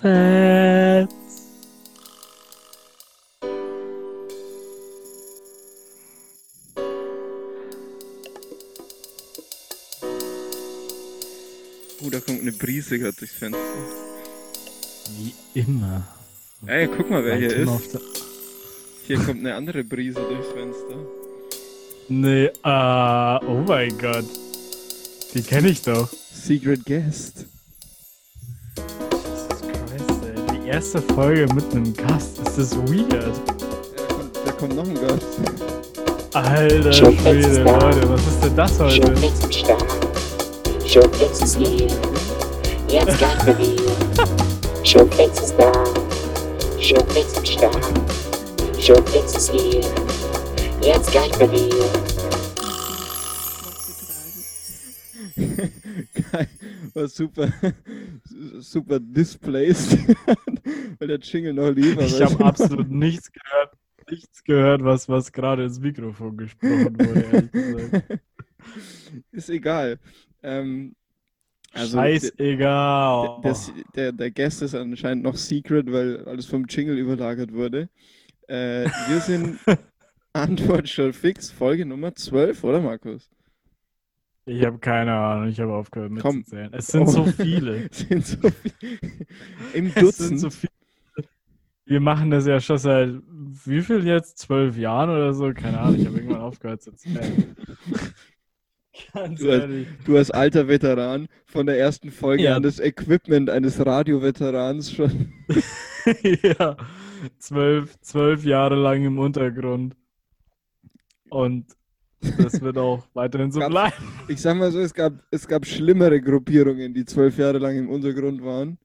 Fans. Oh, da kommt eine Brise gerade durchs Fenster. Wie immer. Ey, guck mal, wer hier ist. Hier kommt eine andere Brise durchs Fenster. Nee, ah, oh mein Gott. Die kenne ich doch. Secret Guest. Erste Folge mit einem Gast. Ist das weird? Ja, da, kommt, da kommt noch ein Gast. Alter Schwede. Leute, was ist denn das heute? Start. Showflex ist hier. Jetzt für dich. Showflex ist da. Showflex am Start. Showflex ist hier. Jetzt für dich. Geil. War super. Super displaced. Weil der Jingle noch lief. Ich habe absolut nichts gehört, nichts gehört, was, was gerade ins Mikrofon gesprochen wurde, ehrlich gesagt. Ist egal. Ähm, also der, Scheißegal. der, der, der Guest ist anscheinend noch Secret, weil alles vom Jingle überlagert wurde. Äh, wir sind Antwort schon fix, Folge Nummer 12, oder Markus? Ich habe keine Ahnung, ich habe aufgehört mitzuzählen. Es sind Oh. so viele. sind so viel. Im Es sind Dutzend. so viele. Wir machen das ja schon seit wie viel jetzt? Zwölf Jahren oder so? Keine Ahnung, ich habe irgendwann aufgehört zu zählen. Ganz Du hast- ehrlich. Du als alter Veteran von der ersten Folge Ja. an das Equipment eines Radioveterans schon. ja, zwölf, zwölf Jahre lang im Untergrund. Und das wird auch weiterhin so bleiben. Ich sag mal so, es gab, es gab schlimmere Gruppierungen, die zwölf Jahre lang im Untergrund waren,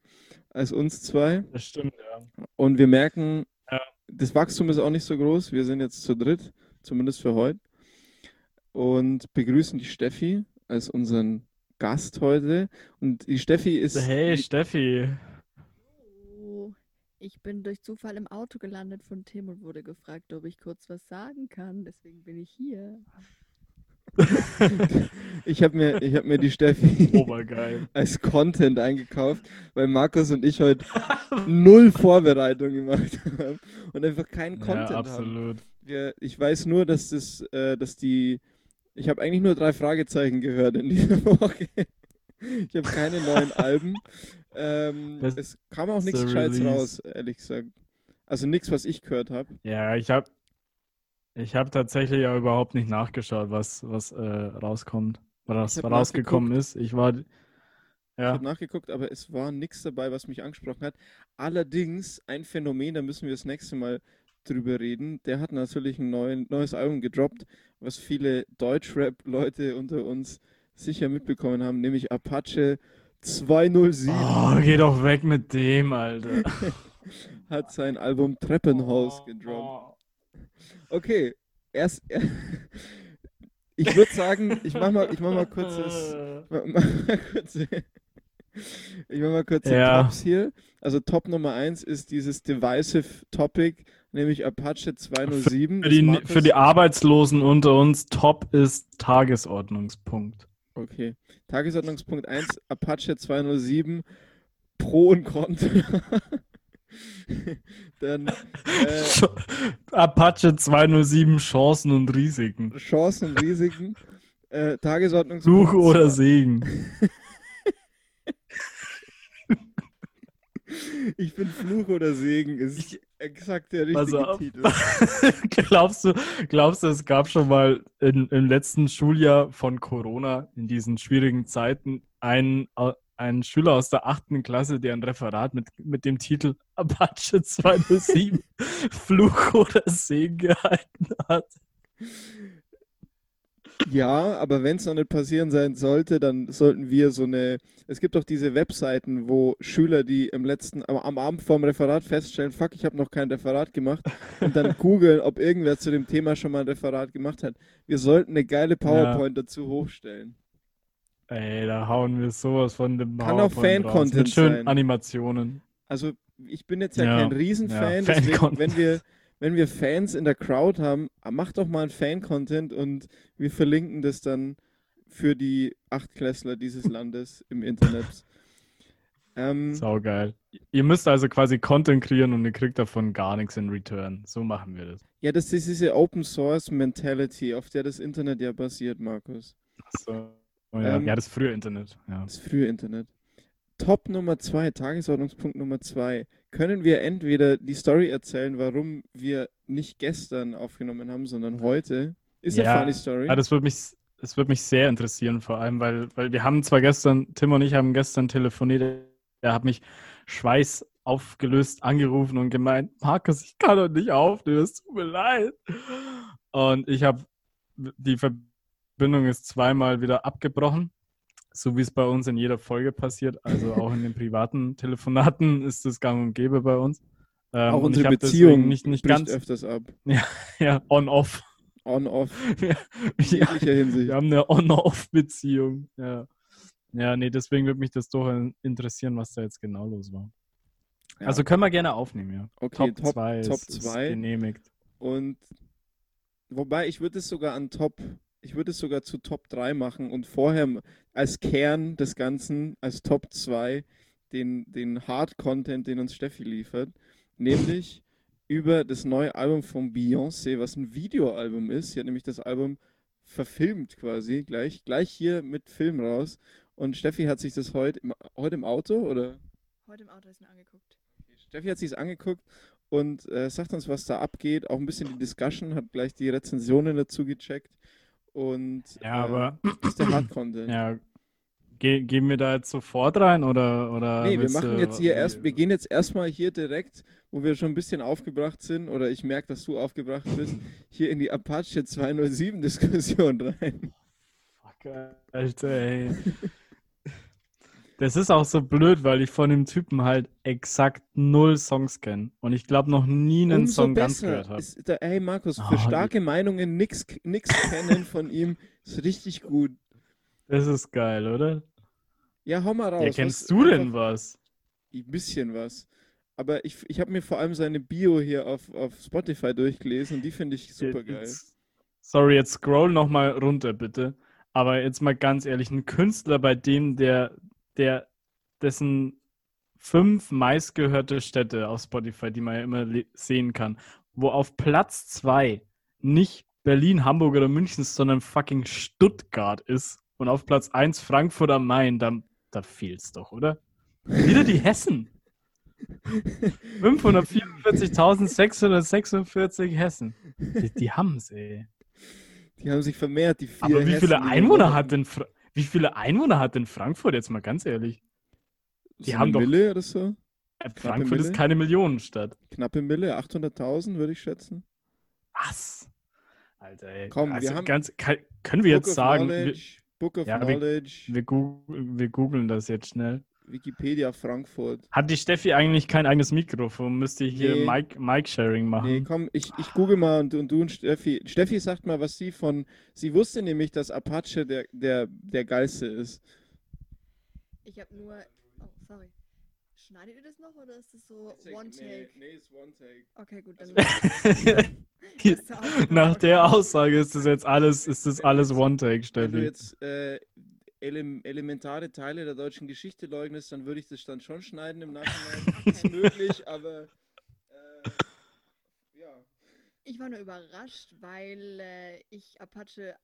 als uns zwei. Das stimmt, ja. Und wir merken, Ja. das Wachstum ist auch nicht so groß. Wir sind jetzt zu dritt, zumindest für heute. Und begrüßen die Steffi als unseren Gast heute. Und die Steffi ist. Hey, Steffi. Oh, ich bin durch Zufall im Auto gelandet von Tim und wurde gefragt, ob ich kurz was sagen kann. Deswegen bin ich hier. Ich habe mir, ich hab mir die Steffi Obergeil. als Content eingekauft, weil Markus und ich heute null Vorbereitung gemacht haben und einfach keinen Ja, Content haben. absolut. Wir, ich weiß nur, dass das, äh, dass die. Ich habe eigentlich nur drei Fragezeichen gehört in dieser Woche. Ich habe keine neuen Alben. Ähm, es kam auch nichts Release. raus, ehrlich gesagt. Also nichts, was ich gehört habe. Ja, ich habe ich hab tatsächlich ja überhaupt nicht nachgeschaut, was, was äh, rauskommt. Was Ich rausgekommen ist. Ich war. Ich Ja, habe nachgeguckt, aber es war nichts dabei, was mich angesprochen hat. Allerdings ein Phänomen, da müssen wir das nächste Mal drüber reden. Der hat natürlich ein neuen, neues Album gedroppt, was viele Deutschrap-Leute unter uns sicher mitbekommen haben, nämlich Apache 207 Oh, geh doch weg mit dem, Alter. hat sein Album Treppenhaus gedroppt. Okay, erst. Ich würde sagen, ich mach mal, ich mach mal kurzes. Mach mach mal kurz, ich mach mal kurz Ja. Tops hier. Also Top Nummer 1 ist dieses Divisive Topic, nämlich Apache 207. Für die, Markus- für die Arbeitslosen unter uns, top ist Tagesordnungspunkt. Okay. Tagesordnungspunkt 1, Apache 207, Pro und Contra. Dann äh, Apache 207, Chancen und Risiken. Chancen und Risiken. Äh, Tagesordnungspunkt Fluch oder Segen. Ich bin Fluch oder Segen, ist exakt der richtige auf. Titel. glaubst, du, glaubst du, es gab schon mal in, im letzten Schuljahr von Corona, in diesen schwierigen Zeiten, einen, äh, einen Schüler aus der achten Klasse, der ein Referat mit, mit dem Titel Apache 207 Fluch oder Segen gehalten hat? Ja, aber wenn es noch nicht passieren sein sollte, dann sollten wir so eine. Es gibt doch diese Webseiten, wo Schüler, die im letzten, am, Abend vorm Referat feststellen, fuck, ich habe noch kein Referat gemacht, und dann googeln, ob irgendwer zu dem Thema schon mal ein Referat gemacht hat. Wir sollten eine geile PowerPoint dazu hochstellen. Ey, da hauen wir sowas von dem Kann auch PowerPoint Fan-Content Mit schönen sein. Animationen. Also ich bin jetzt ja, Ja, kein Riesenfan, ja, deswegen, wenn wir, wenn wir Fans in der Crowd haben, mach doch mal ein Fan-Content und wir verlinken das dann für die Achtklässler dieses Landes im Internet. Ähm, Saugeil. Ihr müsst also quasi Content kreieren und ihr kriegt davon gar nichts in Return. So machen wir das. ja, das ist diese Open Source Mentality, auf der das Internet ja basiert, Markus. So. Oh, ja. Ähm, ja, das frühe Internet. Ja. Das frühe Internet. Top Nummer zwei, Tagesordnungspunkt Nummer zwei. Können wir entweder die Story erzählen, warum wir nicht gestern aufgenommen haben, sondern heute? Ist eine Ja, funny Story. Ja, das würde mich, das würde mich sehr interessieren, vor allem, weil, weil wir haben zwar gestern, Tim und ich haben gestern telefoniert, er hat mich Schweiß aufgelöst angerufen und gemeint, Markus, ich kann doch nicht aufnehmen, es tut mir leid. Und ich habe, die Verbindung ist zweimal wieder abgebrochen, so wie es bei uns in jeder Folge passiert, also auch in den privaten Telefonaten ist das gang und gäbe bei uns. Ähm, Auch unsere Beziehung nicht, nicht ganz, öfters ab. ja, on-off. On-off. ja, In jeglicher Hinsicht. wir haben eine On-Off-Beziehung. Ja. ja, nee, deswegen würde mich das doch interessieren, was da jetzt genau los war. Ja. Also können wir gerne aufnehmen, ja. Okay, Top Top 2 Top ist, ist genehmigt. Und wobei ich würde es sogar an Top, ich würde es sogar zu Top 3 machen und vorher als Kern des Ganzen, als Top 2, den, den Hard-Content, den uns Steffi liefert, nämlich über das neue Album von Beyoncé, was ein Videoalbum ist. Sie hat nämlich das Album verfilmt quasi, gleich, gleich hier mit Film raus. Und Steffi hat sich das heute im, heute im Auto oder? Heute im Auto ist mir angeguckt. Steffi hat sich angeguckt und äh, sagt uns, was da abgeht. Auch ein bisschen die Discussion, hat gleich die Rezensionen dazu gecheckt. Und Ja, äh, aber das ist der Hard-Content. ja, ge gehen wir da jetzt sofort rein oder, oder Nee, wir machen jetzt hier erst, wir gehen jetzt erstmal hier direkt, wo wir schon ein bisschen aufgebracht sind, oder ich merke, dass du aufgebracht bist, hier in die Apache 207 Diskussion rein. Fuck, Alter, ey. Das ist auch so blöd, weil ich von dem Typen halt exakt null Songs kenne. Und ich glaube noch nie einen Umso Song ganz gehört habe. Da, hey Markus, für Oh, starke Meinungen nix, nix kennen von ihm ist richtig gut. Das ist geil, oder? Ja, hau mal raus. Ja, was- kennst du denn was? Ein bisschen was. Aber ich, ich habe mir vor allem seine Bio hier auf, auf Spotify durchgelesen und die finde ich super geil. Jetzt, sorry, jetzt scroll noch mal runter, bitte. Aber jetzt mal ganz ehrlich, ein Künstler, bei dem der, der, dessen fünf meistgehörte Städte auf Spotify, die man ja immer sehen kann, wo auf Platz zwei nicht Berlin, Hamburg oder München, sondern fucking Stuttgart ist und auf Platz eins Frankfurt am Main, da, da fehlt's doch, oder? Wieder die Hessen. 544.646 Hessen. Die, die haben's, ey. Die haben sich vermehrt, die vier Aber wie viele Einwohner hat denn Fra wie viele Einwohner hat denn Frankfurt jetzt mal ganz ehrlich? die so haben doch- Mille oder so? Äh, Frankfurt ist Mille? keine Millionenstadt. Knappe Mille, 800.000 würde ich schätzen. Was? Alter, ey. Komm, wir also haben- ganz, kann, können wir Book jetzt sagen, wir, Book of Ja, wir- Knowledge, wir, goog wir googeln das jetzt schnell. Wikipedia Frankfurt. Hat die Steffi eigentlich kein eigenes Mikrofon? Müsste ich hier Nee. Mic- Mic-Sharing machen? Nee, komm, ich, ich google mal und, und du und Steffi. Steffi sagt mal, was sie von. Sie wusste nämlich, dass Apache der, der, der geilste ist. Ich habe nur. Oh, sorry. Schneidet ihr das noch oder ist das so One Take? nee, ist One Take. Okay, gut, dann. Ist Nach der Aussage ist das jetzt alles, ist das alles One-Take, Wenn du Steffi. jetzt äh, ele elementare Teile der deutschen Geschichte leugnest, dann würde ich das dann schon schneiden im Nachhinein. ist möglich, aber. Äh, ja. Ich war nur überrascht, weil äh, ich Apache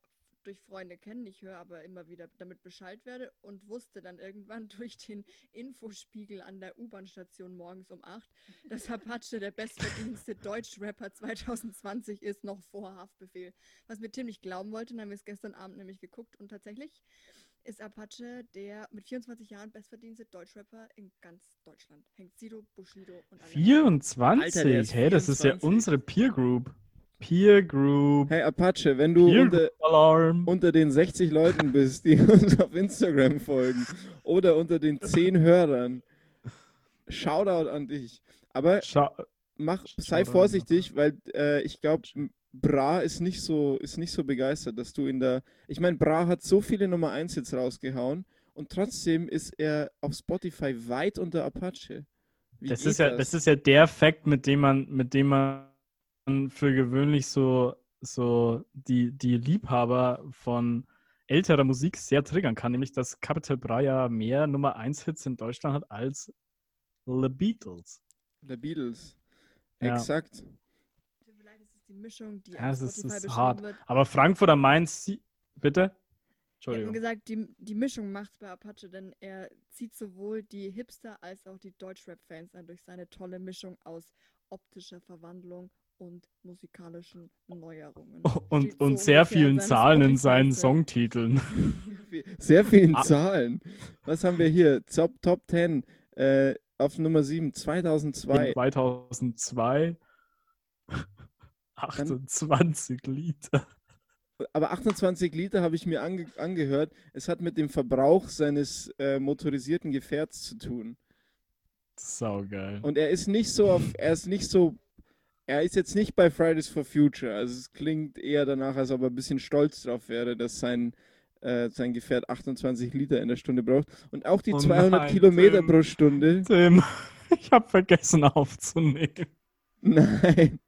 durch Freunde kenne. Ich höre aber immer wieder damit Bescheid werde und wusste dann irgendwann durch den Infospiegel an der U-Bahn-Station morgens um 8, dass Apache der bestverdienste Deutschrapper 2020 ist, noch vor Haftbefehl. Was mir Tim nicht glauben wollte, dann haben wir es gestern Abend nämlich geguckt und tatsächlich ist Apache der mit 24 Jahren bestverdienste Deutschrapper in ganz Deutschland. Hängt Sido, Bushido und alle. 24? Alter, hey, das ist ja 24. unsere Peer Group. Peer Group. Hey Apache, wenn du unter, unter den 60 Leuten bist, die uns auf Instagram folgen oder unter den 10 Hörern, Shoutout an dich. Aber Schau mach, sei vorsichtig, weil äh, ich glaube, Bra ist nicht so ist nicht so begeistert, dass du in der. Ich meine, Bra hat so viele Nummer 1 jetzt rausgehauen und trotzdem ist er auf Spotify weit unter Apache. Wie Das ist ja, das ist ja der Fakt, mit dem man, mit dem man für gewöhnlich so, so die, die Liebhaber von älterer Musik sehr triggern kann, nämlich dass Capital Bra ja mehr Nummer 1 Hits in Deutschland hat als The Beatles. The Beatles. Ja. Exakt. Vielleicht ist es die Mischung, die Ja, es ist- es ist hart. wird. Aber Frankfurt am Main, bitte? Ich habe Entschuldigung. gesagt, die, die Mischung macht bei Apache, denn er zieht sowohl die Hipster als auch die Deutschrap-Fans an durch seine tolle Mischung aus optischer Verwandlung und musikalischen Neuerungen. Und, Steht so und sehr vielen Zahlen in seinen. Songtiteln. Sehr vielen Ah. Zahlen. Was haben wir hier? Top, Top 10 äh, auf Nummer 7, 2002. 2002 28 Liter. Aber 28 Liter habe ich mir ange angehört. Es hat mit dem Verbrauch seines äh, motorisierten Gefährts zu tun. Saugeil. Und er ist nicht so auf, er ist nicht so, er ist jetzt nicht bei Fridays for Future. Also es klingt eher danach, als ob er ein bisschen stolz drauf wäre, dass sein, äh, sein Gefährt 28 Liter in der Stunde braucht. Und auch die Oh 200 nein, Kilometer Tim. pro Stunde. Tim, ich habe vergessen aufzunehmen. Nein.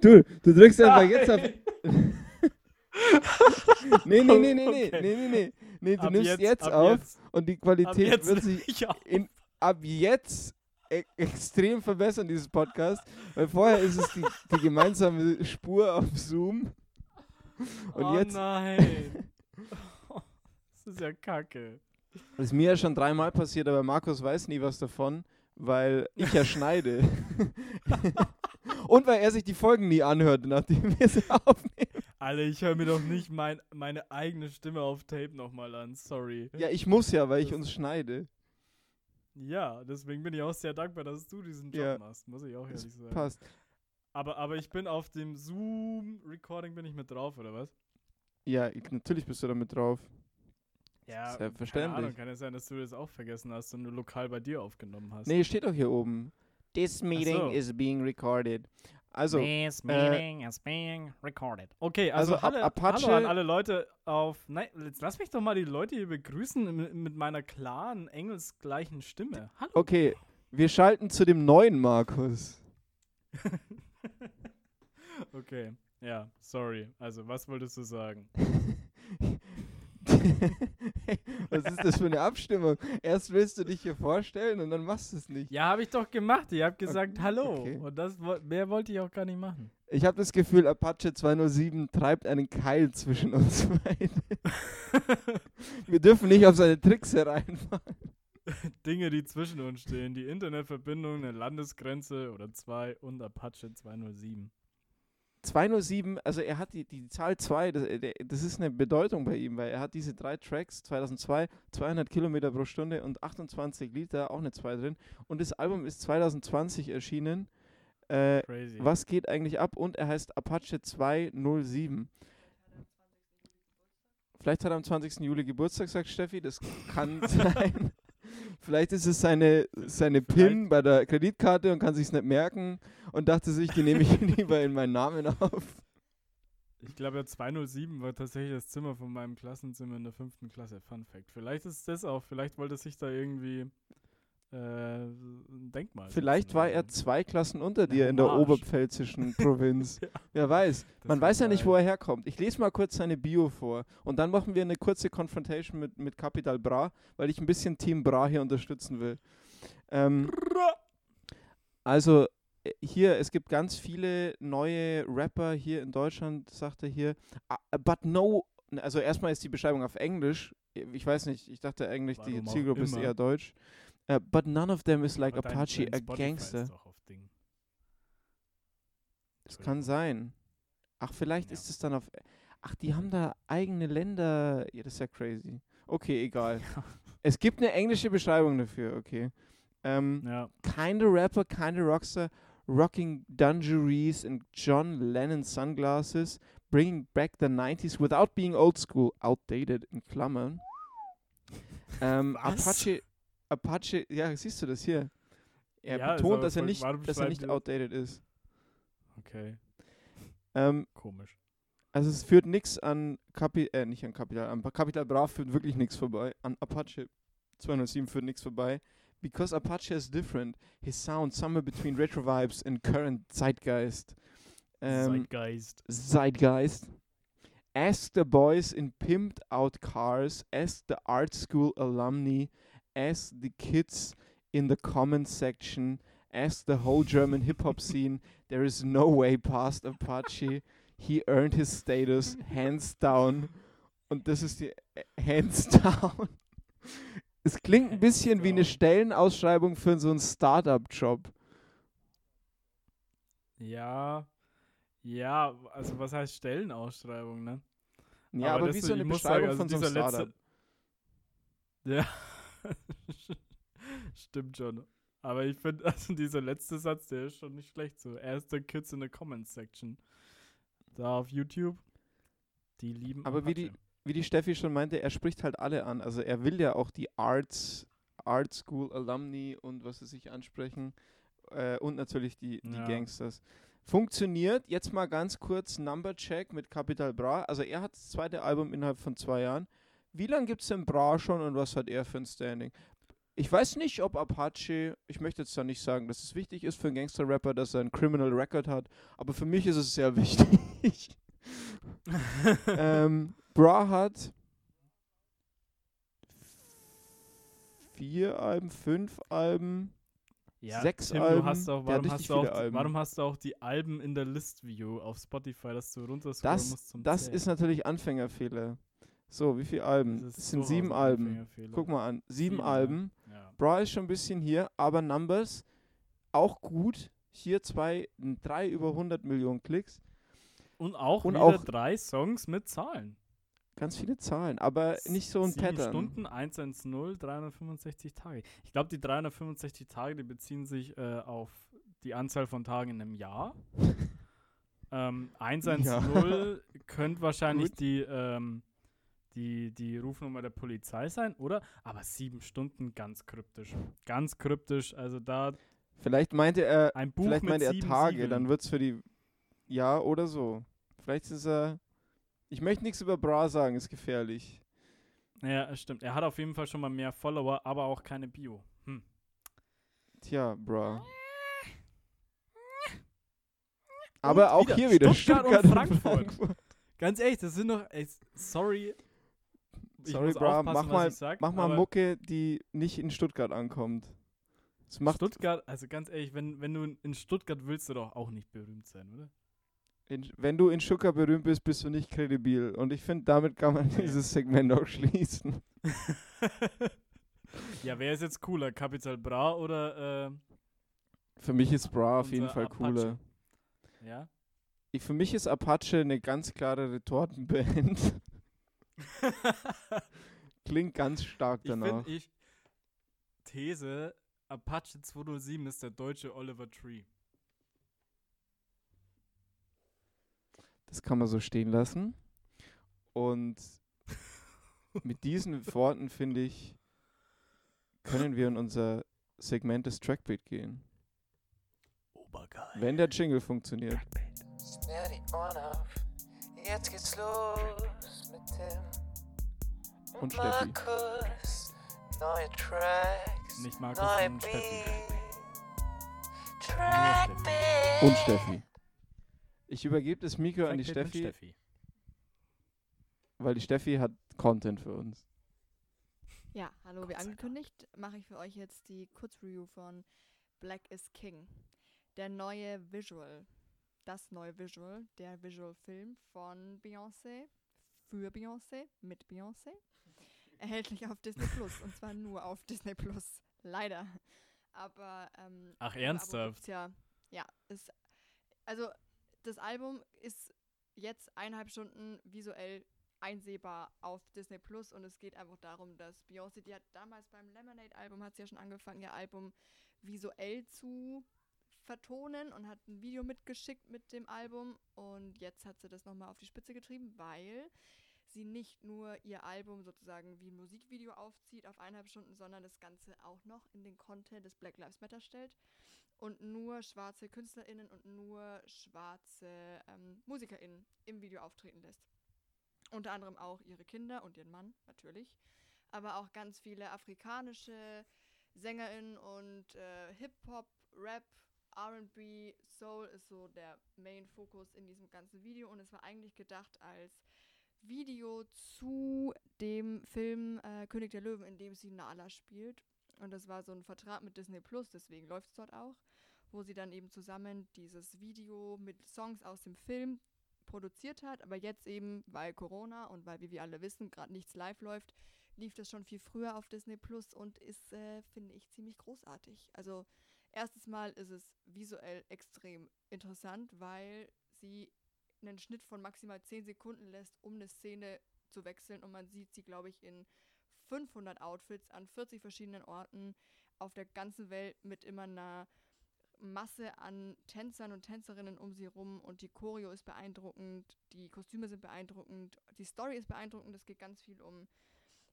Du, du drückst einfach jetzt auf. Nee, nee, nee, nee, nee, Okay. nee, nee, nee. Nee, du Ab nimmst jetzt, ab auf Jetzt, und die Qualität jetzt wird sich in, ab jetzt e extrem verbessern, dieses Podcast. Weil vorher ist es die, die gemeinsame Spur auf Zoom. Und oh jetzt nein. Das ist ja kacke. Das ist mir ja schon dreimal passiert, aber Markus weiß nie was davon, weil ich ja schneide. Und weil er sich die Folgen nie anhört, nachdem wir sie aufnehmen. Alter, ich höre mir doch nicht mein, meine eigene Stimme auf Tape nochmal an. Sorry. Ja, ich muss ja, weil ich uns schneide. Ja, deswegen bin ich auch sehr dankbar, dass du diesen Job Ja. machst, muss ich auch ehrlich sagen. passt. Aber, aber ich bin auf dem Zoom-Recording bin ich mit drauf, oder was? Ja, ich, natürlich bist du damit drauf. Ja, Selbstverständlich. Keine Ahnung, kann es sein, dass du das auch vergessen hast und nur lokal bei dir aufgenommen hast. Nee, steht doch hier oben. This meeting so. is being recorded. Also, This meeting is being recorded. Okay, also, Also, alle, Apache- hallo an alle Leute auf. Nein, jetzt lass mich doch mal die Leute hier begrüßen mit, mit meiner klaren, engelsgleichen Stimme. Hallo. okay, wir schalten zu dem neuen Markus. Okay, ja, sorry. Also, was wolltest du sagen? Was ist das für eine Abstimmung? Erst willst du dich hier vorstellen und dann machst du es nicht. Ja, habe ich doch gemacht. Ich habe gesagt Hallo. okay. Und das mehr wollte ich auch gar nicht machen. Ich habe das Gefühl, Apache 207 treibt einen Keil zwischen uns beiden. Wir dürfen nicht auf seine Tricks hereinfahren. Dinge, die zwischen uns stehen. Die Internetverbindung, eine Landesgrenze oder zwei und Apache 207. 207, also er hat die, die Zahl 2, das, äh, das ist eine Bedeutung bei ihm, weil er hat diese drei Tracks, 2002, 200 Kilometer pro Stunde und 28 Liter, auch eine 2 drin. Und das Album ist 2020 erschienen. Äh, was geht eigentlich ab? Und er heißt Apache 207. Vielleicht hat er am 20. Juli Geburtstag, sagt Steffi. Das kann sein. Vielleicht ist es seine, seine PIN bei der Kreditkarte und kann sich nicht merken und dachte sich, die nehme ich lieber in meinen Namen auf. Ich glaube, ja, 207 war tatsächlich das Zimmer von meinem Klassenzimmer in der fünften Klasse. Fun Fact. Vielleicht ist das auch. Vielleicht wollte sich da irgendwie äh, ein Denkmal. Vielleicht war er zwei Klassen unter dir in der Hommage. oberpfälzischen Provinz. Ja. Wer weiß. Das Man weiß ja nicht, wo er herkommt. Ich lese mal kurz seine Bio vor und dann machen wir eine kurze Confrontation mit, mit Capital Bra, weil ich ein bisschen Team Bra hier unterstützen will. Ähm, also äh, hier, es gibt ganz viele neue Rapper hier in Deutschland, sagt er hier. Ah, But no, also erstmal ist die Beschreibung auf Englisch. Ich weiß nicht, ich dachte eigentlich, die Warum auch Zielgruppe ist eher deutsch. Äh, but none of them is like Aber dein- Apache, dein a Spotify gangster. Das kann sein. Ach, vielleicht Ja. ist es dann auf. Ach, die haben da eigene Länder. Ja, das ist ja crazy. Okay, egal. Es gibt eine englische Beschreibung dafür, okay. Ähm, Ja. Kinda Rapper, kinda Rockstar, rocking dungarees and John Lennon sunglasses, bringing back the 90s without being old school, outdated in Klammern. Ähm, Was? Apache, Apache, ja, siehst du das hier? Er Ja, betont, dass er nicht, dass er nicht outdated ist. Okay. Ähm, Komisch. Also es führt nichts an Kapi äh, nicht an Capital, an Capital Bra führt wirklich nichts vorbei. An Apache 207 führt nichts vorbei. Because Apache is different. His sound somewhere between retro vibes and current zeitgeist. Ähm, Zeitgeist. Zeitgeist. Ask the boys in pimped out cars, ask the art school alumni, ask the kids in the comments section, ask the whole German hip hop scene. There is no way past Apache. He earned his status, hands down. Und das ist die äh, Hands down. Es klingt ein bisschen wie eine. Stellenausschreibung für so einen Startup-Job. Ja, ja, also was heißt Stellenausschreibung, ne? Ja, aber, das wie so- eine Beschreibung sagen, von so einem dieser letzte- Startup. Ja, stimmt schon. Aber ich finde, also dieser letzte Satz, der ist schon nicht schlecht so. Erst the Kids in the Comments Section. Da auf YouTube. Die lieben Aber wie die- wie die Steffi schon meinte, er spricht halt alle an. Also er will ja auch die Arts, Art School Alumni und was sie sich ansprechen. Äh, und natürlich die, die Ja. Gangsters. Funktioniert, jetzt mal ganz kurz Number Check mit Capital Bra. Also er hat das zweite Album innerhalb von zwei Jahren. Wie lange gibt es denn Bra schon und was hat er für ein Standing? Ich weiß nicht, ob Apache, ich möchte jetzt da nicht sagen, dass es wichtig ist für einen Gangster-Rapper, dass er einen Criminal Record hat, aber für mich ist es sehr wichtig. ähm, Bra hat vier Alben, fünf Alben. Sechs Tim, Alben, Du hast auch, warum, hast du auch, Alben. warum hast du auch die Alben in der List View auf Spotify, dass du runterscrollen Das, musst zum das Zählen? ist natürlich Anfängerfehler. So, wie viele Alben? Das Das, sind durchaus sieben Alben. Guck mal an, sieben, Sieben, ja. Alben. Ja. Bra ist schon ein bisschen hier, aber Numbers auch gut. Hier zwei, drei über 100 Millionen Klicks. Und auch Und wieder auch- drei Songs mit Zahlen. Ganz viele Zahlen, aber nicht so ein Sieben Pattern. Stunden, 110, 365 Tage. Ich glaube, die 365 Tage, die beziehen sich äh, auf die Anzahl von Tagen in einem Jahr. ähm, 110 könnte wahrscheinlich Gut. die, ähm, die, die Rufnummer der Polizei sein, oder? Aber sieben Stunden ganz kryptisch. Ganz kryptisch. Also da Vielleicht meinte er, ein Buch vielleicht meinte er Tage, Siegeln. dann wird es für die. Ja, oder so. Vielleicht ist er. Ich möchte nichts über Bra sagen, ist gefährlich. Ja, stimmt. Er hat auf jeden Fall schon mal mehr Follower, aber auch keine Bio. Hm. Tja, Bra. Aber auch wieder hier wieder Stuttgart und Stuttgart, und Frankfurt. Ganz ehrlich, das sind doch. Ey, sorry. Ich Sorry, Bra, mach mal, sag, mach mal Mucke, die nicht in Stuttgart ankommt. Das macht Stuttgart, also ganz ehrlich, wenn, wenn du in- in Stuttgart willst du doch auch nicht berühmt sein, oder? In, wenn du in Stuttgart berühmt bist, bist du nicht kredibil. Und ich finde, damit kann man dieses Segment auch schließen. ja, wer ist jetzt cooler? Capital Bra oder äh, Für mich ist Bra auf jeden Fall Apache. cooler. ja? Ich, für mich ist Apache eine ganz klare Retortenband. Klingt ganz stark ich danach. finde, ich These, Apache 207 ist der deutsche Oliver Tree. Das kann man so stehen lassen. Und mit diesen Worten, finde ich, können wir in unser Segment des Trackbeat gehen. Obergeil. Wenn der Jingle funktioniert. Schnell die Ohren auf, jetzt geht's los mit Tim Und Steffi. Markus. Neue Tracks, Nicht Markus, neue sondern Steffi. Beat. Trackbeat. Und Steffi. Ich übergebe das Mikro an die Steffi, Steffi. weil die Steffi hat Content für uns. Ja, hallo, wie angekündigt, mache ich für euch jetzt die Kurzreview von Black is King. Der neue Visual, das neue Visual, der Visual-Film von Beyoncé, für Beyoncé, mit Beyoncé. Erhältlich auf Disney Plus und zwar nur auf Disney Plus. Leider. Aber ähm, Ach, ernsthaft? Ja, ja, ist, also das Album ist jetzt eineinhalb Stunden visuell einsehbar auf Disney Plus und es geht einfach darum, dass Beyoncé, die hat damals beim Lemonade-Album, hat sie ja schon angefangen, ihr Album visuell zu vertonen und hat ein Video mitgeschickt mit dem Album und jetzt hat sie das nochmal auf die Spitze getrieben, weil sie nicht nur ihr Album sozusagen wie ein Musikvideo aufzieht auf eineinhalb Stunden, sondern das Ganze auch noch in den Content des Black Lives Matter stellt und nur schwarze KünstlerInnen und nur schwarze ähm, MusikerInnen im Video auftreten lässt. Unter anderem auch ihre Kinder und ihren Mann, natürlich. Aber auch ganz viele afrikanische SängerInnen und äh, Hip-Hop, Rap, RB, Soul ist so der Main-Fokus in diesem ganzen Video. Und es war eigentlich gedacht als Video zu dem Film äh, König der Löwen, in dem sie Nala spielt. Und das war so ein Vertrag mit Disney Plus, deswegen läuft es dort auch, wo sie dann eben zusammen dieses Video mit Songs aus dem Film produziert hat. Aber jetzt eben, weil Corona und weil, wie wir alle wissen, gerade nichts live läuft, lief das schon viel früher auf Disney Plus und ist, äh, finde ich, ziemlich großartig. Also, erstes Mal ist es visuell extrem interessant, weil sie einen Schnitt von maximal 10 Sekunden lässt, um eine Szene zu wechseln. Und man sieht sie, glaube ich, in 500 Outfits an 40 verschiedenen Orten auf der ganzen Welt mit immer einer Masse an Tänzern und Tänzerinnen um sie rum und die Choreo ist beeindruckend, die Kostüme sind beeindruckend, die Story ist beeindruckend. Es geht ganz viel um,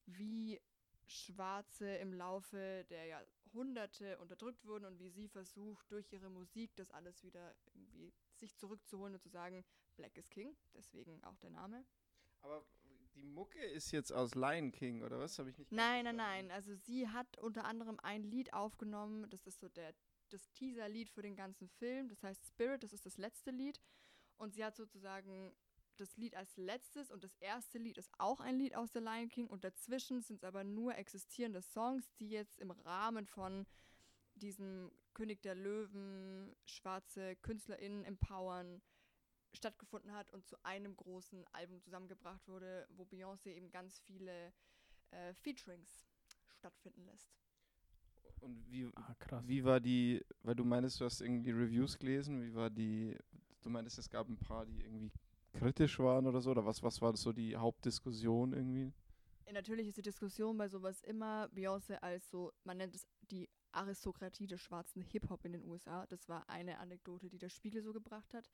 wie Schwarze im Laufe der Jahrhunderte unterdrückt wurden und wie sie versucht, durch ihre Musik das alles wieder irgendwie sich zurückzuholen und zu sagen, Black is King, deswegen auch der Name. Aber die Mucke ist jetzt aus Lion King, oder was? Habe ich nicht Nein, nein, nein. Also sie hat unter anderem ein Lied aufgenommen. Das ist so der, das Teaser-Lied für den ganzen Film. Das heißt Spirit, das ist das letzte Lied. Und sie hat sozusagen das Lied als letztes und das erste Lied ist auch ein Lied aus The Lion King. Und dazwischen sind es aber nur existierende Songs, die jetzt im Rahmen von diesem König der Löwen, schwarze KünstlerInnen empowern, stattgefunden hat und zu einem großen Album zusammengebracht wurde, wo Beyoncé eben ganz viele äh, Featurings stattfinden lässt. Und wie, Ah, krass. wie war die, weil du meinst, du hast irgendwie Reviews gelesen, wie war die, du meinst, es gab ein paar, die irgendwie kritisch waren oder so, oder was, was war so die Hauptdiskussion irgendwie? Natürlich ist die Diskussion bei sowas immer Beyoncé als so, man nennt es die Aristokratie des schwarzen Hip-Hop in den USA. Das war eine Anekdote, die der Spiegel so gebracht hat.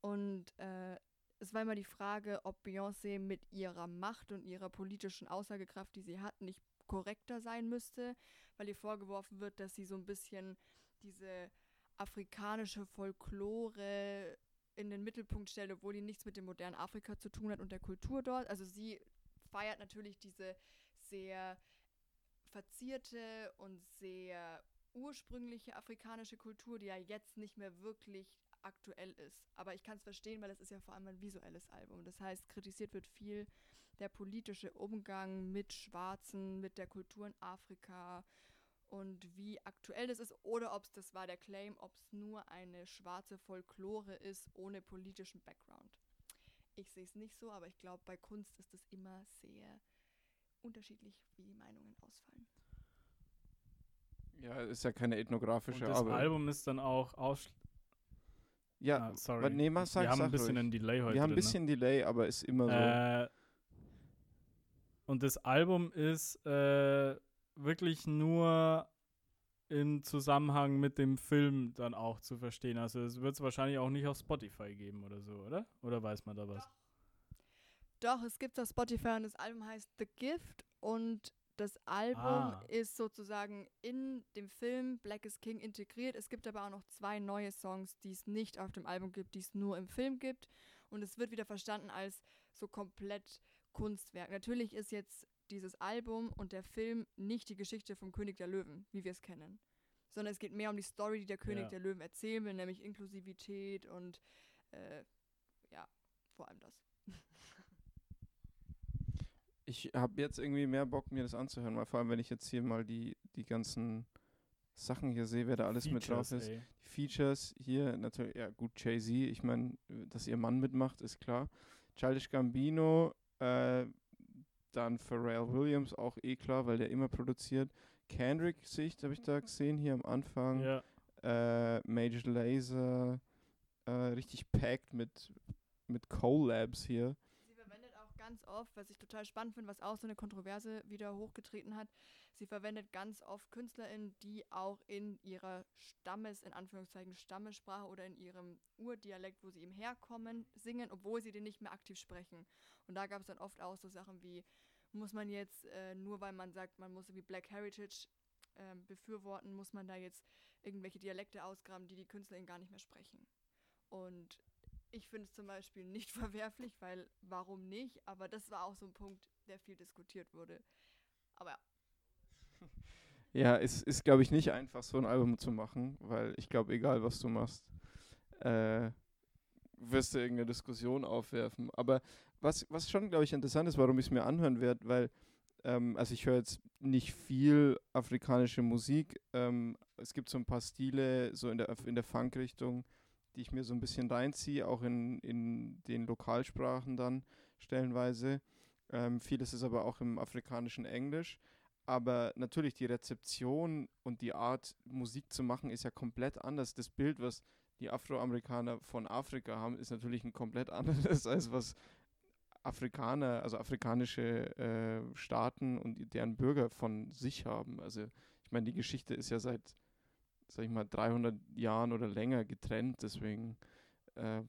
Und äh, es war immer die Frage, ob Beyoncé mit ihrer Macht und ihrer politischen Aussagekraft, die sie hat, nicht korrekter sein müsste, weil ihr vorgeworfen wird, dass sie so ein bisschen diese afrikanische Folklore in den Mittelpunkt stellt, obwohl die nichts mit dem modernen Afrika zu tun hat und der Kultur dort. Also sie feiert natürlich diese sehr verzierte und sehr ursprüngliche afrikanische Kultur, die ja jetzt nicht mehr wirklich aktuell ist. Aber ich kann es verstehen, weil es ist ja vor allem ein visuelles Album. Das heißt, kritisiert wird viel der politische Umgang mit Schwarzen, mit der Kultur in Afrika und wie aktuell das ist oder ob es, das war der Claim, ob es nur eine schwarze Folklore ist ohne politischen Background. Ich sehe es nicht so, aber ich glaube, bei Kunst ist es immer sehr unterschiedlich, wie die Meinungen ausfallen. Ja, ist ja keine Und ethnografische das Arbeit. Album ist dann auch aus. ja, Ah, sorry. nee, sag, Wir haben ein bisschen einen Delay heute. Wir haben ein ne? bisschen Delay, aber ist immer so. Äh, und das Album ist äh, wirklich nur im Zusammenhang mit dem Film dann auch zu verstehen. Also es wird es wahrscheinlich auch nicht auf Spotify geben oder so, oder? Oder weiß man da was? Doch, es gibt auf Spotify und das Album heißt The Gift und das Album Ah. ist sozusagen in dem Film Black is King integriert. Es gibt aber auch noch zwei neue Songs, die es nicht auf dem Album gibt, die es nur im Film gibt. Und es wird wieder verstanden als so komplett Kunstwerk. Natürlich ist jetzt dieses Album und der Film nicht die Geschichte vom König der Löwen, wie wir es kennen. Sondern es geht mehr um die Story, die der König Ja. der Löwen erzählen will, nämlich Inklusivität und äh, ja, vor allem das. Ich habe jetzt irgendwie mehr Bock, mir das anzuhören, weil vor allem, wenn ich jetzt hier mal die, die ganzen Sachen hier sehe, wer da alles mit drauf Features, ist. ey. Die Features hier natürlich, ja gut, Jay-Z, ich meine, dass ihr Mann mitmacht, ist klar. Childish Gambino, äh, dann Pharrell Williams, auch eh klar, weil der immer produziert. Kendrick ich, habe ich da gesehen, hier am Anfang. Ja. Äh, Major Laser, äh, richtig packed mit, mit Collabs hier. Ganz oft, was ich total spannend finde, was auch so eine Kontroverse wieder hochgetreten hat. Sie verwendet ganz oft KünstlerInnen, die auch in ihrer Stammes, in Anführungszeichen Stammessprache oder in ihrem Urdialekt, wo sie eben herkommen, singen, obwohl sie den nicht mehr aktiv sprechen. Und da gab es dann oft auch so Sachen wie, muss man jetzt, äh, nur weil man sagt, man muss irgendwie Black Heritage ähm, befürworten, muss man da jetzt irgendwelche Dialekte ausgraben, die die KünstlerInnen gar nicht mehr sprechen. Und ich finde es zum Beispiel nicht verwerflich, weil warum nicht? Aber das war auch so ein Punkt, der viel diskutiert wurde. Aber ja, Ja, es ist, glaube ich, nicht einfach, so ein Album zu machen, weil ich glaube, egal was du machst, äh, wirst du irgendeine Diskussion aufwerfen. Aber was, was schon, glaube ich, interessant ist, warum ich es mir anhören werde, weil, ähm, also ich höre jetzt nicht viel afrikanische Musik. Ähm, es gibt so ein paar Stile, so in der, in der Funk-Richtung, die ich mir so ein bisschen reinziehe, auch in, in den Lokalsprachen dann stellenweise. Ähm, vieles ist aber auch im afrikanischen Englisch. Aber natürlich die Rezeption und die Art, Musik zu machen, ist ja komplett anders. Das Bild, was die Afroamerikaner von Afrika haben, ist natürlich ein komplett anderes, als was Afrikaner, also afrikanische äh, Staaten und deren Bürger von sich haben. Also ich meine, die Geschichte ist ja seit, sag ich mal, 300 Jahren oder länger getrennt. Deswegen, äh,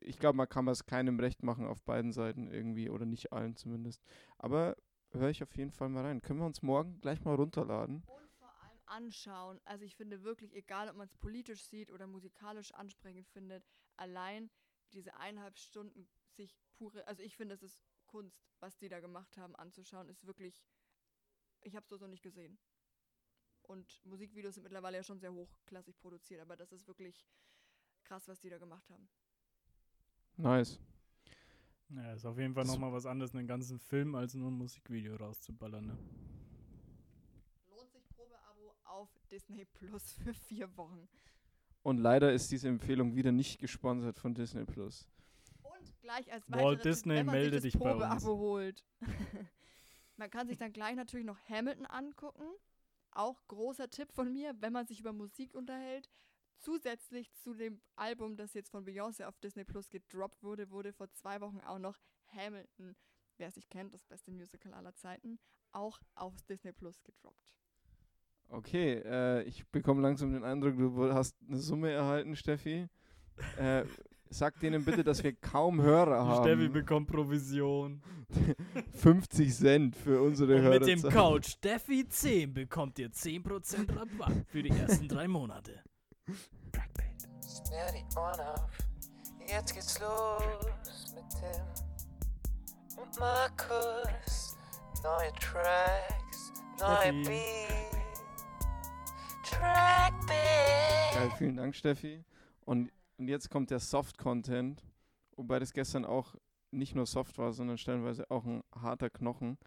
ich glaube, man kann es keinem recht machen auf beiden Seiten irgendwie oder nicht allen zumindest. Aber höre ich auf jeden Fall mal rein. Können wir uns morgen gleich mal runterladen? Und vor allem anschauen. Also ich finde wirklich, egal ob man es politisch sieht oder musikalisch ansprechend findet, allein diese eineinhalb Stunden sich pure, also ich finde, es ist Kunst, was die da gemacht haben, anzuschauen, ist wirklich, ich habe es so noch nicht gesehen. Und Musikvideos sind mittlerweile ja schon sehr hochklassig produziert, aber das ist wirklich krass, was die da gemacht haben. Nice. Ja, ist auf jeden Fall nochmal was anderes, einen ganzen Film als nur ein Musikvideo rauszuballern. Ne? Lohnt sich Probeabo auf Disney Plus für vier Wochen. Und leider ist diese Empfehlung wieder nicht gesponsert von Disney Plus. Und gleich als Walt weitere Tipp, Disney, wenn man melde sich dich das bei uns. Probeabo holt. man kann sich dann gleich natürlich noch Hamilton angucken. Auch großer Tipp von mir, wenn man sich über Musik unterhält. Zusätzlich zu dem Album, das jetzt von Beyoncé auf Disney Plus gedroppt wurde, wurde vor zwei Wochen auch noch Hamilton, wer es nicht kennt, das beste Musical aller Zeiten, auch auf Disney Plus gedroppt. Okay, äh, ich bekomme langsam den Eindruck, du hast eine Summe erhalten, Steffi. Äh, sag denen bitte, dass wir kaum Hörer haben. Steffi bekommt Provision. 50 Cent für unsere Hörer. mit dem Code Steffi 10 bekommt ihr 10% Rabatt für die ersten drei Monate. Sperr die Ohren auf, jetzt geht's los mit Tim und Markus. Neue Tracks, neue Steffi. Beats. Trackbeat. Geil, vielen Dank, Steffi. Und, und jetzt kommt der Soft-Content, wobei das gestern auch nicht nur soft war, sondern stellenweise auch ein harter Knochen.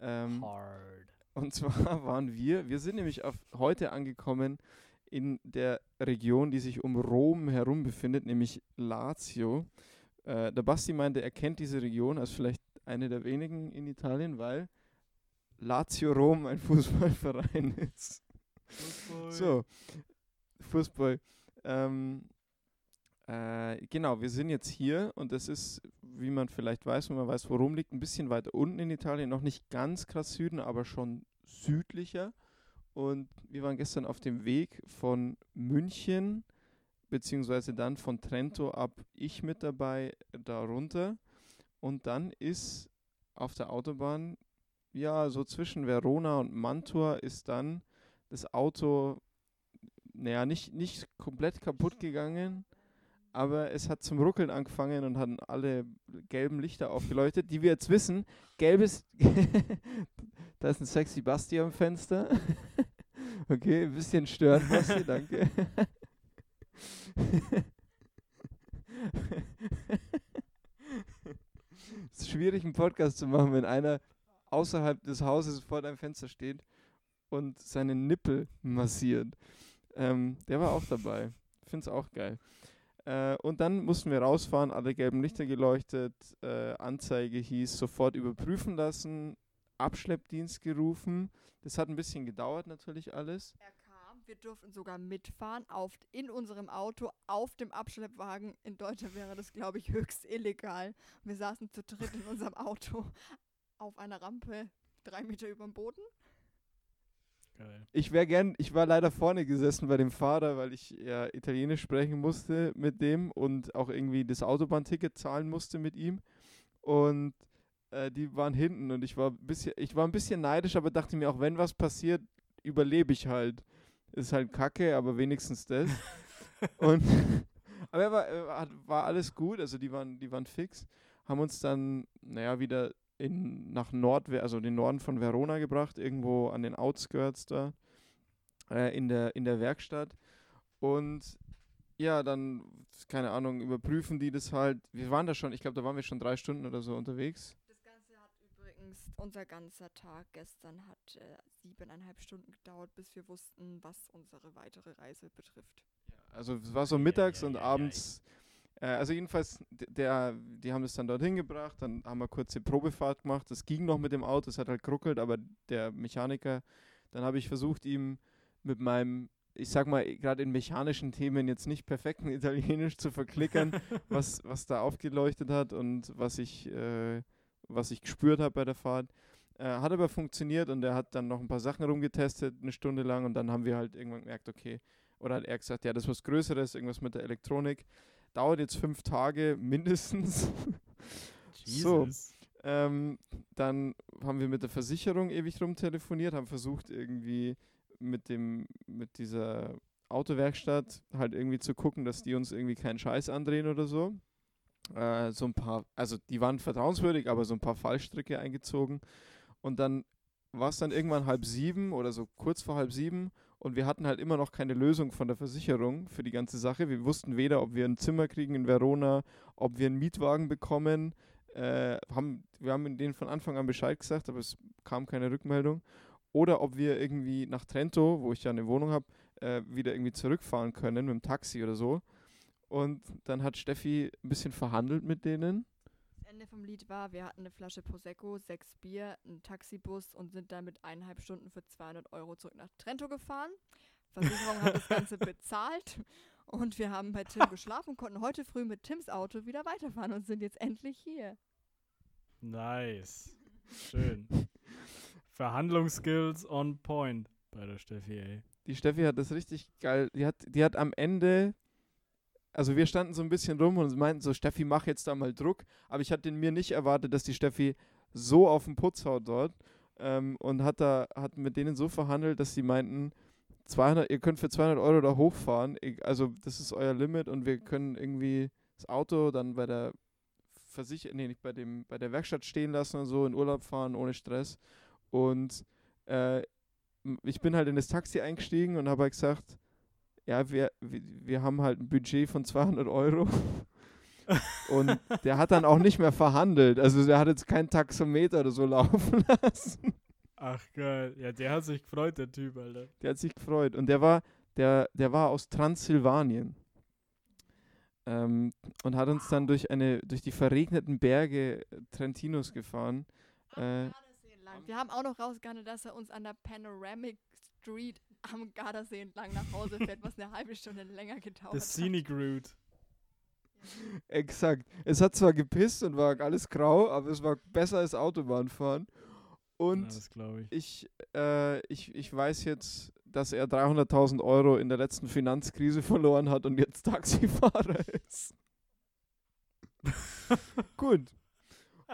Ähm, Hard. Und zwar waren wir, wir sind nämlich auf heute angekommen in der Region, die sich um Rom herum befindet, nämlich Lazio. Äh, der Basti meinte, er kennt diese Region als vielleicht eine der wenigen in Italien, weil Lazio Rom ein Fußballverein ist. So, Fußball. Ähm, äh, genau, wir sind jetzt hier und das ist, wie man vielleicht weiß, wenn man weiß, wo Rom liegt, ein bisschen weiter unten in Italien, noch nicht ganz krass Süden, aber schon südlicher. Und wir waren gestern auf dem Weg von München, beziehungsweise dann von Trento ab, ich mit dabei, da runter. Und dann ist auf der Autobahn, ja, so zwischen Verona und Mantua ist dann das Auto, naja, nicht, nicht komplett kaputt gegangen, aber es hat zum Ruckeln angefangen und hatten alle gelben Lichter aufgeleuchtet, die wir jetzt wissen, gelbes, da ist ein sexy Basti am Fenster. okay, ein bisschen stört, Basti, danke. es ist schwierig, einen Podcast zu machen, wenn einer außerhalb des Hauses vor deinem Fenster steht und seine Nippel massiert. Ähm, der war auch dabei. Finde es auch geil. Äh, und dann mussten wir rausfahren, alle gelben Lichter geleuchtet, äh, Anzeige hieß sofort überprüfen lassen, Abschleppdienst gerufen. Das hat ein bisschen gedauert natürlich alles. Er kam, wir durften sogar mitfahren auf, in unserem Auto auf dem Abschleppwagen. In Deutschland wäre das, glaube ich, höchst illegal. Wir saßen zu dritt in unserem Auto auf einer Rampe drei Meter über dem Boden. Geil. Ich wäre gern, ich war leider vorne gesessen bei dem Fahrer, weil ich ja Italienisch sprechen musste mit dem und auch irgendwie das Autobahnticket zahlen musste mit ihm. Und äh, die waren hinten und ich war ein bisschen, ich war ein bisschen neidisch, aber dachte mir auch, wenn was passiert, überlebe ich halt. Ist halt kacke, aber wenigstens das. und aber er war, war alles gut, also die waren, die waren fix, haben uns dann, naja, wieder in, nach Nord, also den Norden von Verona gebracht, irgendwo an den Outskirts da, äh, in, der, in der Werkstatt. Und ja, dann, keine Ahnung, überprüfen die das halt. Wir waren da schon, ich glaube, da waren wir schon drei Stunden oder so unterwegs. Das Ganze hat übrigens, unser ganzer Tag gestern hat äh, siebeneinhalb Stunden gedauert, bis wir wussten, was unsere weitere Reise betrifft. Also es war so mittags ei, und ei, ei. abends. Äh, also jedenfalls, der, die haben das dann dorthin gebracht, dann haben wir kurze Probefahrt gemacht. Das ging noch mit dem Auto, es hat halt geruckelt, aber der Mechaniker, dann habe ich versucht, ihm mit meinem, ich sag mal, gerade in mechanischen Themen jetzt nicht perfekten Italienisch zu verklickern, was, was da aufgeleuchtet hat und was ich, äh, was ich gespürt habe bei der Fahrt. Äh, hat aber funktioniert und er hat dann noch ein paar Sachen rumgetestet, eine Stunde lang und dann haben wir halt irgendwann gemerkt, okay, oder hat er gesagt, ja, das ist was Größeres, irgendwas mit der Elektronik. Dauert jetzt fünf Tage mindestens. So. Jesus. ähm, dann haben wir mit der Versicherung ewig rumtelefoniert, haben versucht irgendwie mit dem, mit dieser Autowerkstatt halt irgendwie zu gucken, dass die uns irgendwie keinen Scheiß andrehen oder so. Äh, so ein paar, also die waren vertrauenswürdig, aber so ein paar Fallstricke eingezogen. Und dann war es dann irgendwann halb sieben oder so kurz vor halb sieben und wir hatten halt immer noch keine Lösung von der Versicherung für die ganze Sache. Wir wussten weder, ob wir ein Zimmer kriegen in Verona, ob wir einen Mietwagen bekommen. Äh, haben, wir haben denen von Anfang an Bescheid gesagt, aber es kam keine Rückmeldung. Oder ob wir irgendwie nach Trento, wo ich ja eine Wohnung habe, äh, wieder irgendwie zurückfahren können mit dem Taxi oder so. Und dann hat Steffi ein bisschen verhandelt mit denen. Ende vom Lied war, wir hatten eine Flasche Prosecco, sechs Bier, einen Taxibus und sind dann mit eineinhalb Stunden für 200 Euro zurück nach Trento gefahren. Versicherung hat das Ganze bezahlt und wir haben bei Tim geschlafen und konnten heute früh mit Tims Auto wieder weiterfahren und sind jetzt endlich hier. Nice. Schön. Verhandlungsskills on point bei der Steffi, ey. Die Steffi hat das richtig geil. Die hat, die hat am Ende, also wir standen so ein bisschen rum und meinten so, Steffi, mach jetzt da mal Druck. Aber ich hatte mir nicht erwartet, dass die Steffi so auf den Putz haut dort. Ähm, und hat da, hat mit denen so verhandelt, dass sie meinten, 200, ihr könnt für 200 Euro da hochfahren. Ich, also das ist euer Limit und wir können irgendwie das Auto dann bei der Versicherung, nee, nicht bei dem, bei der Werkstatt stehen lassen und so, in Urlaub fahren ohne Stress. Und äh, ich bin halt in das Taxi eingestiegen und habe halt gesagt, ja, wir, wir, wir haben halt ein Budget von 200 Euro. und der hat dann auch nicht mehr verhandelt. Also der hat jetzt kein Taxometer oder so laufen lassen. Ach geil. Ja, der hat sich gefreut, der Typ, Alter. Der hat sich gefreut. Und der war, der, der war aus Transsilvanien. Ähm, und hat uns dann durch eine, durch die verregneten Berge Trentinos gefahren. Am Äh, Gardasee. Wir haben auch noch rausgehandelt, dass er uns an der Panoramic Street am Gardasee entlang nach Hause fährt, was eine halbe Stunde länger gedauert The hat. Scenic Route. Exakt. Es hat zwar gepisst und war alles grau, aber es war besser als Autobahnfahren. Und ja, ich. ich, äh, ich, ich weiß jetzt, dass er 300.000 Euro in der letzten Finanzkrise verloren hat und jetzt Taxifahrer ist. Gut.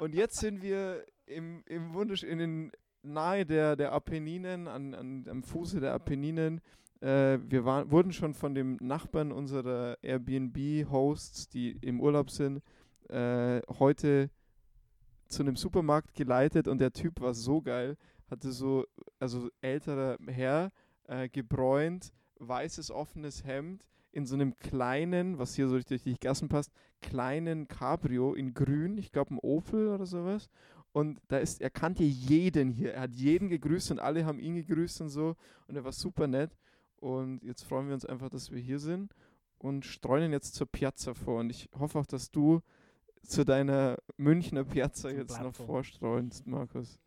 Und jetzt sind wir im, im Wundersch in den, nahe der, der Apenninen, an, an, am Fuße der Apenninen. Äh, wir waren, wurden schon von dem Nachbarn unserer Airbnb-Hosts, die im Urlaub sind, äh, heute zu einem Supermarkt geleitet und der Typ war so geil, hatte so, also älterer Herr, äh, gebräunt, weißes offenes Hemd in so einem kleinen, was hier so richtig durch die Gassen passt, kleinen Cabrio in grün, ich glaube ein Opel oder sowas. Und da ist, er kannte jeden hier, er hat jeden gegrüßt und alle haben ihn gegrüßt und so. Und er war super nett. Und jetzt freuen wir uns einfach, dass wir hier sind und streunen jetzt zur Piazza vor. Und ich hoffe auch, dass du zu deiner Münchner Piazza Zum jetzt noch Platzl. vorstreunst, Markus.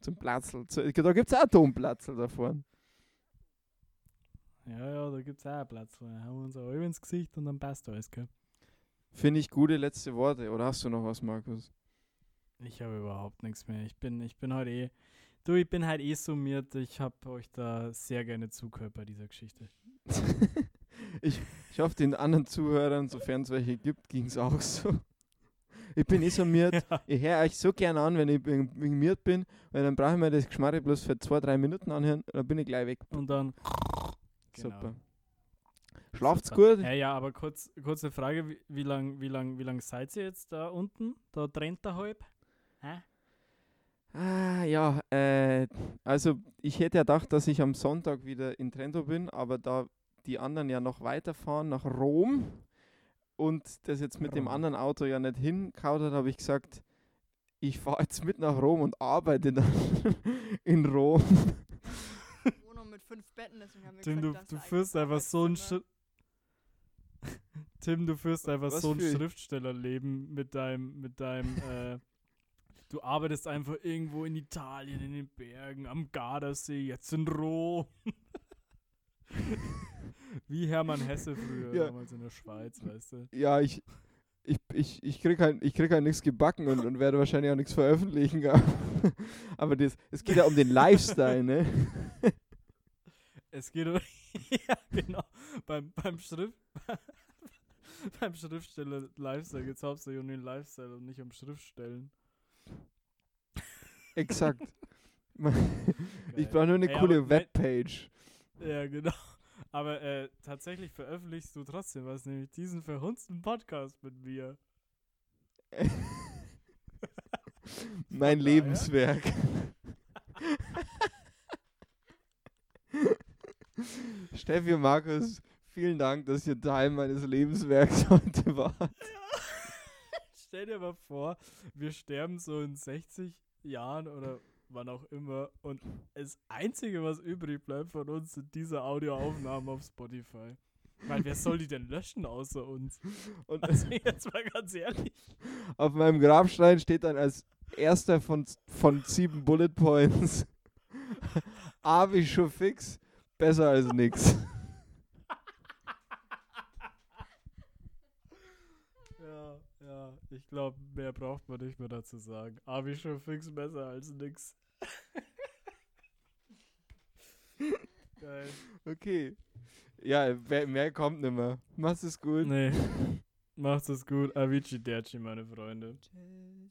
Zum Platzl. Da gibt es auch Domplatzl da vorne. Ja, ja, da gibt es auch einen Platz. Da haben wir uns auch ins Gesicht und dann passt alles, gell? Finde ich gute letzte Worte. Oder hast du noch was, Markus? Ich habe überhaupt nichts mehr. Ich bin, ich bin heute eh. Du, ich bin halt eh summiert. Ich habe euch da sehr gerne zugehört bei dieser Geschichte. ich, ich hoffe, den anderen Zuhörern, sofern es welche gibt, ging es auch so. Ich bin eh summiert. Ja. Ich höre euch so gerne an, wenn ich summiert bin, weil dann brauche ich mir das Geschmarre bloß für zwei, drei Minuten anhören, dann bin ich gleich weg. Und dann. Super. Schlaft's Super. gut? Ja, ja, aber kurz, kurze Frage: Wie, wie lang, wie, lang, wie lang seid ihr jetzt da unten? Da trennt er halb? Hä? Ah, ja, äh, also ich hätte ja gedacht, dass ich am Sonntag wieder in Trento bin, aber da die anderen ja noch weiterfahren nach Rom und das jetzt mit dem Rom. anderen Auto ja nicht hinkaut hat, habe ich gesagt, ich fahre jetzt mit nach Rom und arbeite dann in Rom. Wohnung mit fünf Betten, deswegen haben wir Tim, du, gesagt, du ist führst einfach so ein Arbeitszimmer. Schri Tim, du führst einfach Was so ein Schriftstellerleben mit deinem, mit deinem, äh, du arbeitest einfach irgendwo in Italien, in den Bergen, am Gardasee, jetzt in Rom. Wie Hermann Hesse früher, Ja. damals in der Schweiz, weißt du. Ja, ich, ich, ich, ich krieg halt, ich krieg halt nichts gebacken und, und werde wahrscheinlich auch nichts veröffentlichen. Aber, das, es geht ja um den Lifestyle, ne? Es geht um, ja genau, beim, beim Schrift, beim Schriftsteller Lifestyle geht es hauptsächlich um den Lifestyle und nicht um Schriftstellen. Exakt. Ich brauche nur eine Ey, coole Webpage. Ja, genau. Aber äh, tatsächlich veröffentlichst du trotzdem was, nämlich diesen verhunzten Podcast mit mir. Mein daher- Lebenswerk. Steffi und Markus, vielen Dank, dass ihr Teil meines Lebenswerks heute wart. Stell dir mal vor, wir sterben so in 60 Jahren oder wann auch immer und das Einzige, was übrig bleibt von uns, sind diese Audioaufnahmen auf Spotify. Meine, wer soll die denn löschen außer uns? Und Also jetzt mal ganz ehrlich. auf meinem Grabstein steht dann als erster von, von sieben Bullet Points A wie schon fix, besser als nix. Ja, ja, ich glaube, mehr braucht man nicht mehr dazu sagen. Ich schon fix besser als nix. Geil. Okay. Ja, mehr kommt nimmer. Mach's es gut. Nee. Macht es gut. Avicii Derci, meine Freunde. Tschüss.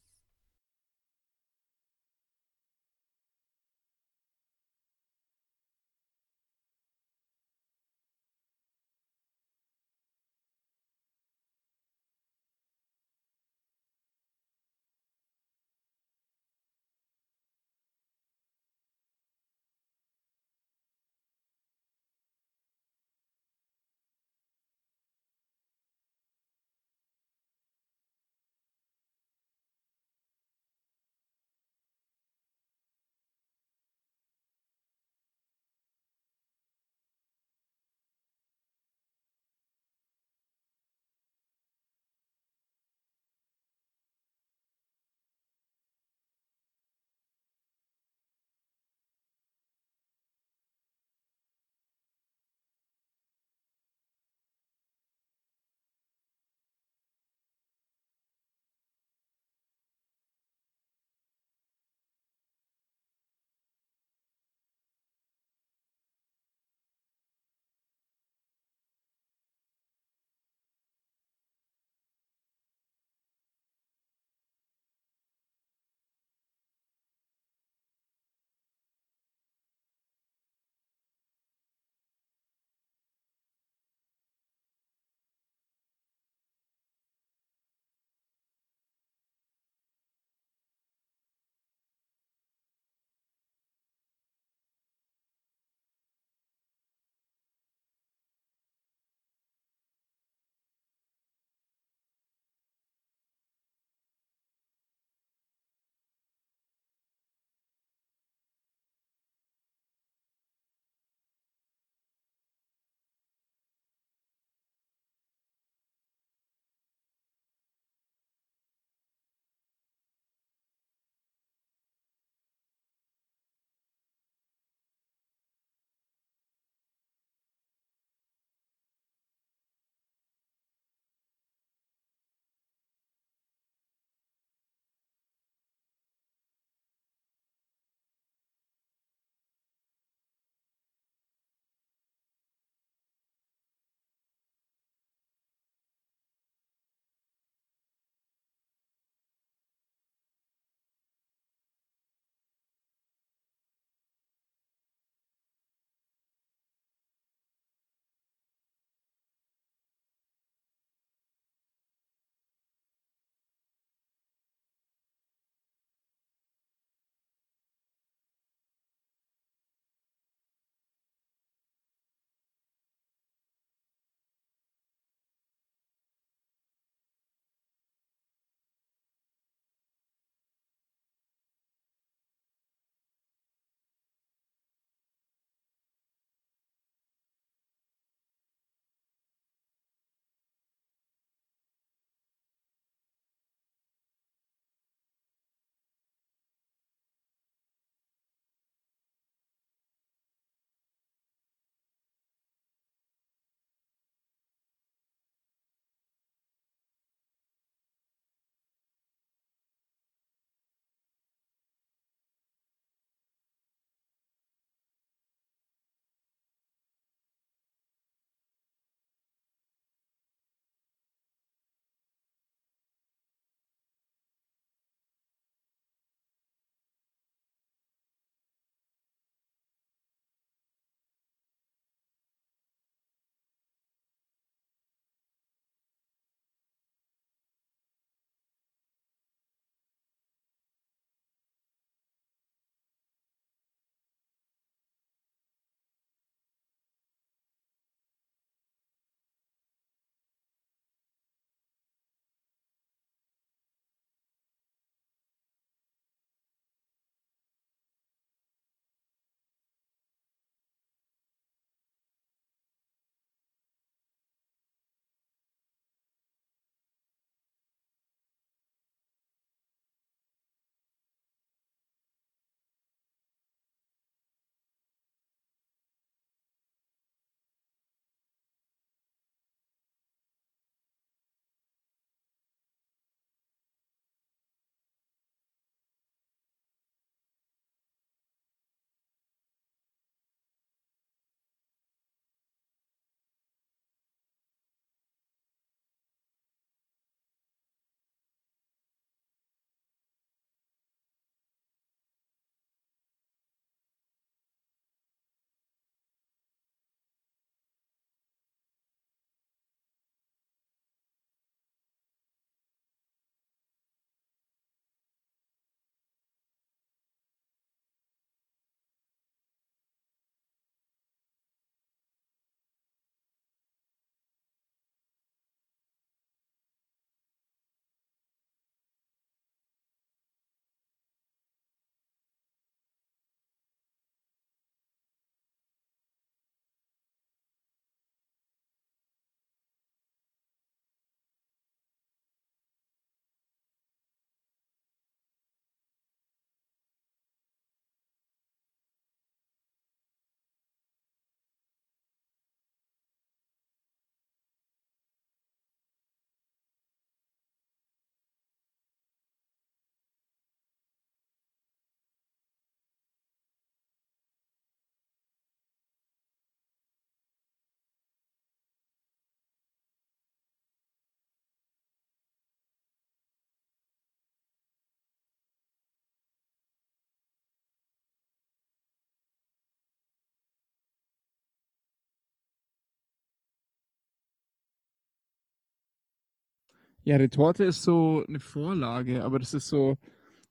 Ja, Retorte ist so eine Vorlage, aber das ist so,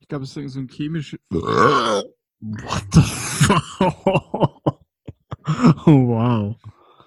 ich glaube, es ist so ein chemisches. What the fuck? oh, wow.